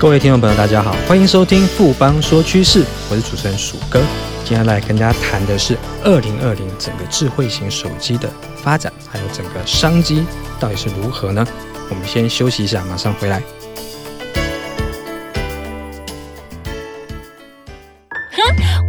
各位听众朋友，大家好，欢迎收听富邦说趋势，我是主持人鼠哥。今天来跟大家谈的是二零二零整个智慧型手机的发展，还有整个商机到底是如何呢？我们先休息一下，马上回来。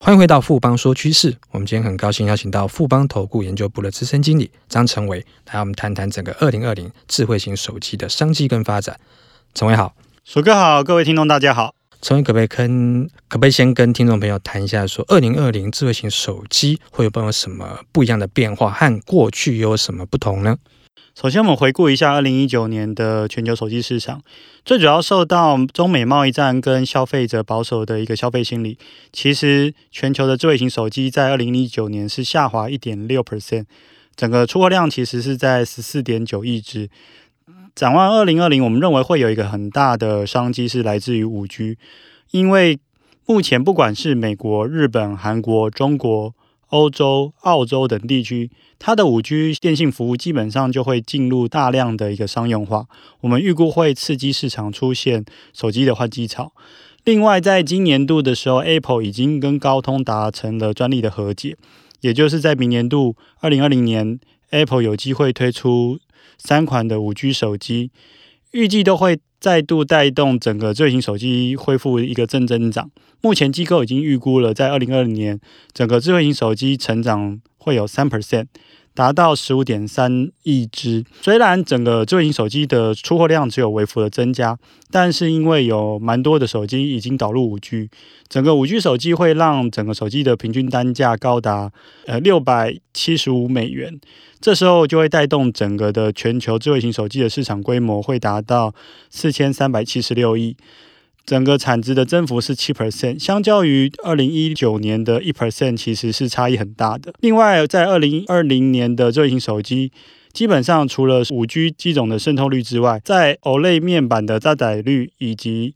欢迎回到富邦说趋势。我们今天很高兴邀请到富邦投顾研究部的资深经理张成伟，来我们谈谈整个二零二零智慧型手机的商机跟发展。成伟好，鼠哥好，各位听众大家好。成伟可不可以跟可不可以先跟听众朋友谈一下，说二零二零智慧型手机会有没有什么不一样的变化，和过去有什么不同呢？首先，我们回顾一下二零一九年的全球手机市场，最主要受到中美贸易战跟消费者保守的一个消费心理。其实，全球的智慧型手机在二零一九年是下滑一点六 percent，整个出货量其实是在十四点九亿只。展望二零二零，我们认为会有一个很大的商机是来自于五 G，因为目前不管是美国、日本、韩国、中国。欧洲、澳洲等地区，它的五 G 电信服务基本上就会进入大量的一个商用化。我们预估会刺激市场出现手机的换机潮。另外，在今年度的时候，Apple 已经跟高通达成了专利的和解，也就是在明年度二零二零年，Apple 有机会推出三款的五 G 手机，预计都会。再度带动整个智慧型手机恢复一个正增长。目前机构已经预估了，在二零二零年，整个智慧型手机成长会有三 percent。达到十五点三亿只。虽然整个智慧型手机的出货量只有微幅的增加，但是因为有蛮多的手机已经导入五 G，整个五 G 手机会让整个手机的平均单价高达呃六百七十五美元。这时候就会带动整个的全球智慧型手机的市场规模会达到四千三百七十六亿。整个产值的增幅是七 percent，相较于二零一九年的一 percent，其实是差异很大的。另外，在二零二零年的智型手机，基本上除了五 G 机种的渗透率之外，在 OLED 面板的搭载率以及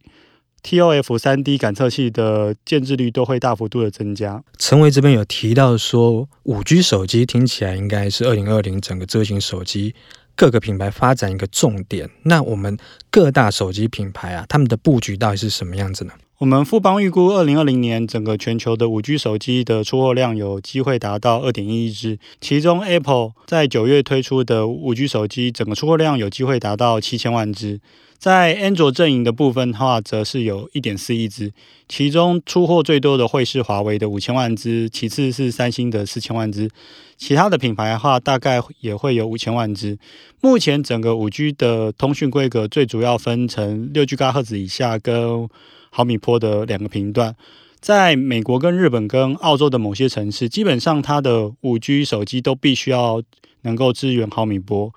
TOF 三 D 感测器的建置率都会大幅度的增加。陈伟这边有提到说，五 G 手机听起来应该是二零二零整个智型手机。各个品牌发展一个重点，那我们各大手机品牌啊，他们的布局到底是什么样子呢？我们富邦预估，二零二零年整个全球的五 G 手机的出货量有机会达到二点一亿只，其中 Apple 在九月推出的五 G 手机，整个出货量有机会达到七千万只。在安卓阵营的部分的话，则是有一点四亿只，其中出货最多的会是华为的五千万只，其次是三星的四千万只，其他的品牌的话大概也会有五千万只。目前整个五 G 的通讯规格最主要分成六 G 赫兹以下跟毫米波的两个频段，在美国跟日本跟澳洲的某些城市，基本上它的五 G 手机都必须要能够支援毫米波。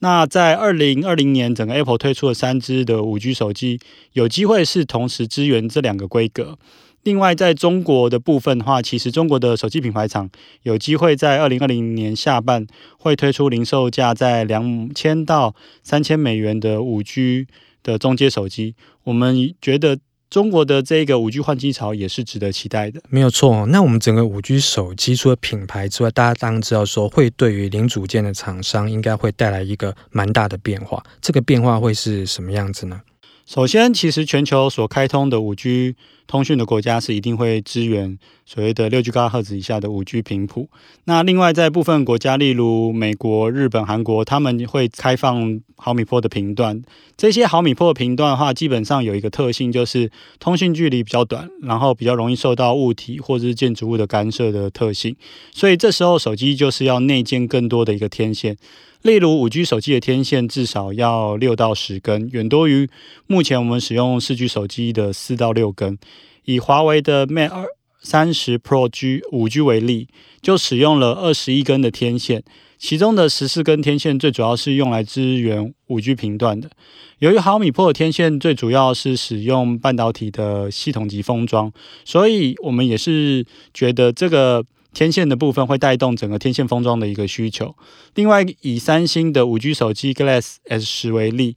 那在二零二零年，整个 Apple 推出了三支的五 G 手机，有机会是同时支援这两个规格。另外，在中国的部分的话，其实中国的手机品牌厂有机会在二零二零年下半会推出零售价在两千到三千美元的五 G 的中阶手机。我们觉得。中国的这个五 G 换机潮也是值得期待的，没有错。那我们整个五 G 手机除了品牌之外，大家当然知道说会对于零组件的厂商应该会带来一个蛮大的变化。这个变化会是什么样子呢？首先，其实全球所开通的五 G 通讯的国家是一定会支援所谓的六 GHz 以下的五 G 频谱。那另外，在部分国家，例如美国、日本、韩国，他们会开放毫米波的频段。这些毫米波的频段的话，基本上有一个特性，就是通讯距离比较短，然后比较容易受到物体或者是建筑物的干涉的特性。所以这时候手机就是要内建更多的一个天线。例如，五 G 手机的天线至少要六到十根，远多于目前我们使用四 G 手机的四到六根。以华为的 Mate 二三十 Pro G 五 G 为例，就使用了二十一根的天线，其中的十四根天线最主要是用来支援五 G 频段的。由于毫米波的天线最主要是使用半导体的系统级封装，所以我们也是觉得这个天线的部分会带动整个天线封装的一个需求。另外，以三星的五 G 手机 Glass S 十为例。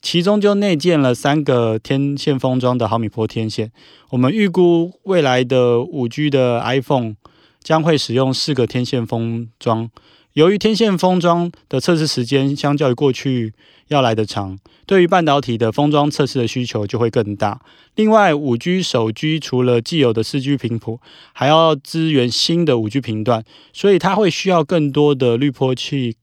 其中就内建了三个天线封装的毫米波天线。我们预估未来的五 G 的 iPhone 将会使用四个天线封装。由于天线封装的测试时间相较于过去要来得长，对于半导体的封装测试的需求就会更大。另外，五 G 手机除了既有的四 G 频谱，还要支援新的五 G 频段，所以它会需要更多的滤波器。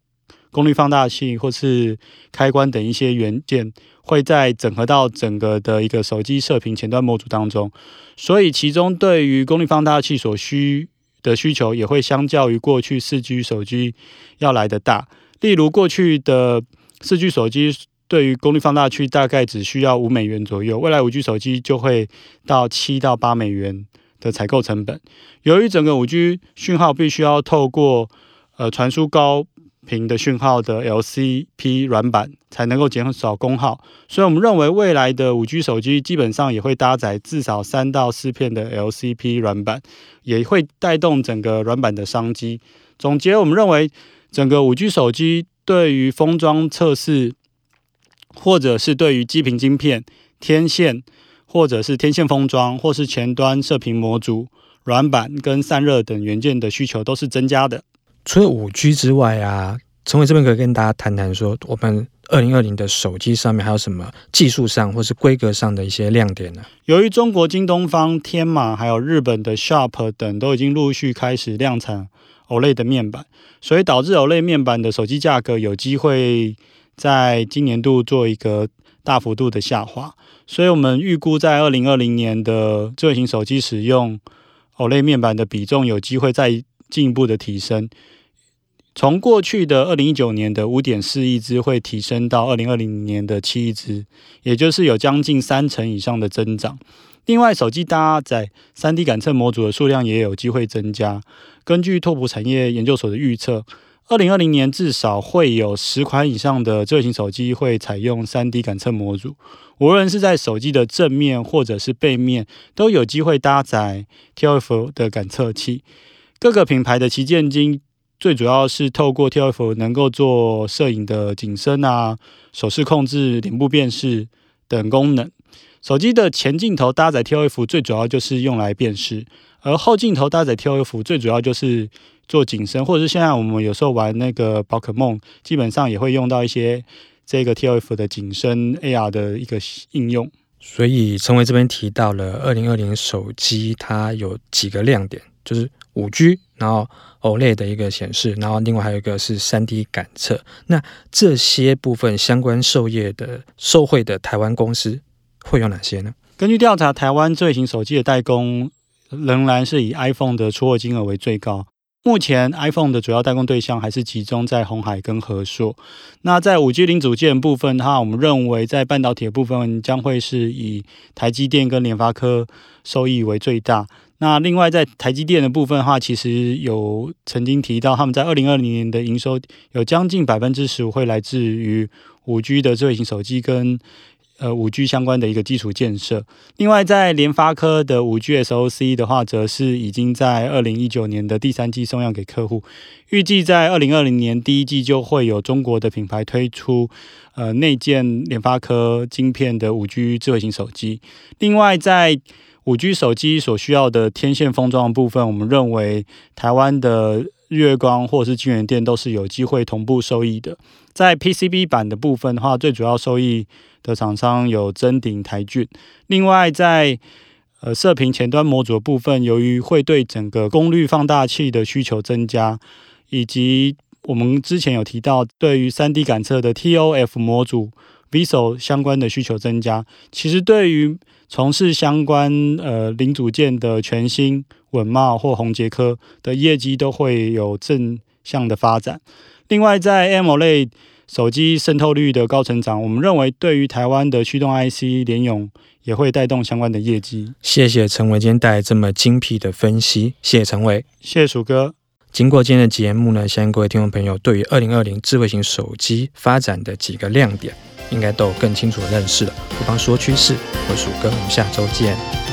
功率放大器或是开关等一些元件会在整合到整个的一个手机射频前端模组当中，所以其中对于功率放大器所需的需求也会相较于过去四 G 手机要来得大。例如过去的四 G 手机对于功率放大器大概只需要五美元左右，未来五 G 手机就会到七到八美元的采购成本。由于整个五 G 讯号必须要透过呃传输高频的讯号的 LCP 软板才能够减少功耗，所以我们认为未来的五 G 手机基本上也会搭载至少三到四片的 LCP 软板，也会带动整个软板的商机。总结，我们认为整个五 G 手机对于封装测试，或者是对于基频晶片、天线，或者是天线封装，或是前端射频模组、软板跟散热等元件的需求都是增加的。除了五 G 之外啊，承纬这边可以跟大家谈谈说，我们二零二零的手机上面还有什么技术上或是规格上的一些亮点呢？由于中国京东方、天马还有日本的 Sharp 等都已经陆续开始量产 OLED 的面板，所以导致 OLED 面板的手机价格有机会在今年度做一个大幅度的下滑。所以我们预估在二零二零年的智慧型手机使用 OLED 面板的比重有机会再进一步的提升。从过去的二零一九年的五点四亿只会提升到二零二零年的七亿只，也就是有将近三成以上的增长。另外，手机搭载三 D 感测模组的数量也有机会增加。根据拓扑产业研究所的预测，二零二零年至少会有十款以上的智慧型手机会采用三 D 感测模组，无论是在手机的正面或者是背面，都有机会搭载 ToF 的感测器。各个品牌的旗舰机。最主要是透过 T F 能够做摄影的景深啊、手势控制、脸部辨识等功能。手机的前镜头搭载 T F 最主要就是用来辨识；而后镜头搭载 T F 最主要就是做景深，或者是现在我们有时候玩那个宝可梦，基本上也会用到一些这个 T F 的景深 AR 的一个应用。所以承纬这边提到了二零二零手机，它有几个亮点，就是五 G，然后。OLED 的一个显示，然后另外还有一个是三 D 感测。那这些部分相关授业的受惠的台湾公司会有哪些呢？根据调查，台湾智慧型手机的代工仍然是以 iPhone 的出货金额为最高。目前 iPhone 的主要代工对象还是集中在鸿海跟和硕。那在五 G 零组件部分，哈，我们认为在半导体的部分将会是以台积电跟联发科收益为最大。那另外在台积电的部分的话，其实有曾经提到，他们在二零二零年的营收有将近百分之十五会来自于五 G 的智慧型手机跟呃五 G 相关的一个基础建设。另外在联发科的五 G SoC 的话，则是已经在二零一九年的第三季送样给客户，预计在二零二零年第一季就会有中国的品牌推出呃内建联发科晶片的五 G 智慧型手机。另外在五 G 手机所需要的天线封装部分，我们认为台湾的月光或是金元店都是有机会同步受益的。在 PCB 板的部分的话，最主要受益的厂商有臻鼎、台俊。另外在，在呃射频前端模组的部分，由于会对整个功率放大器的需求增加，以及我们之前有提到对于 3D 感测的 ToF 模组 VCSEL 相关的需求增加，其实对于从事相关呃零组件的全新稳茂或宏杰科的业绩都会有正向的发展。另外，在 AMOLED 手机渗透率的高成长，我们认为对于台湾的驱动 IC 联咏也会带动相关的业绩。谢谢陈伟今天带来这么精辟的分析，谢谢陈伟，谢谢鼠哥。经过今天的节目呢，相信各位听众朋友对于二零二零智慧型手机发展的几个亮点，应该都有更清楚的认识了。不妨说趋势，我是鼠哥，我们下周见。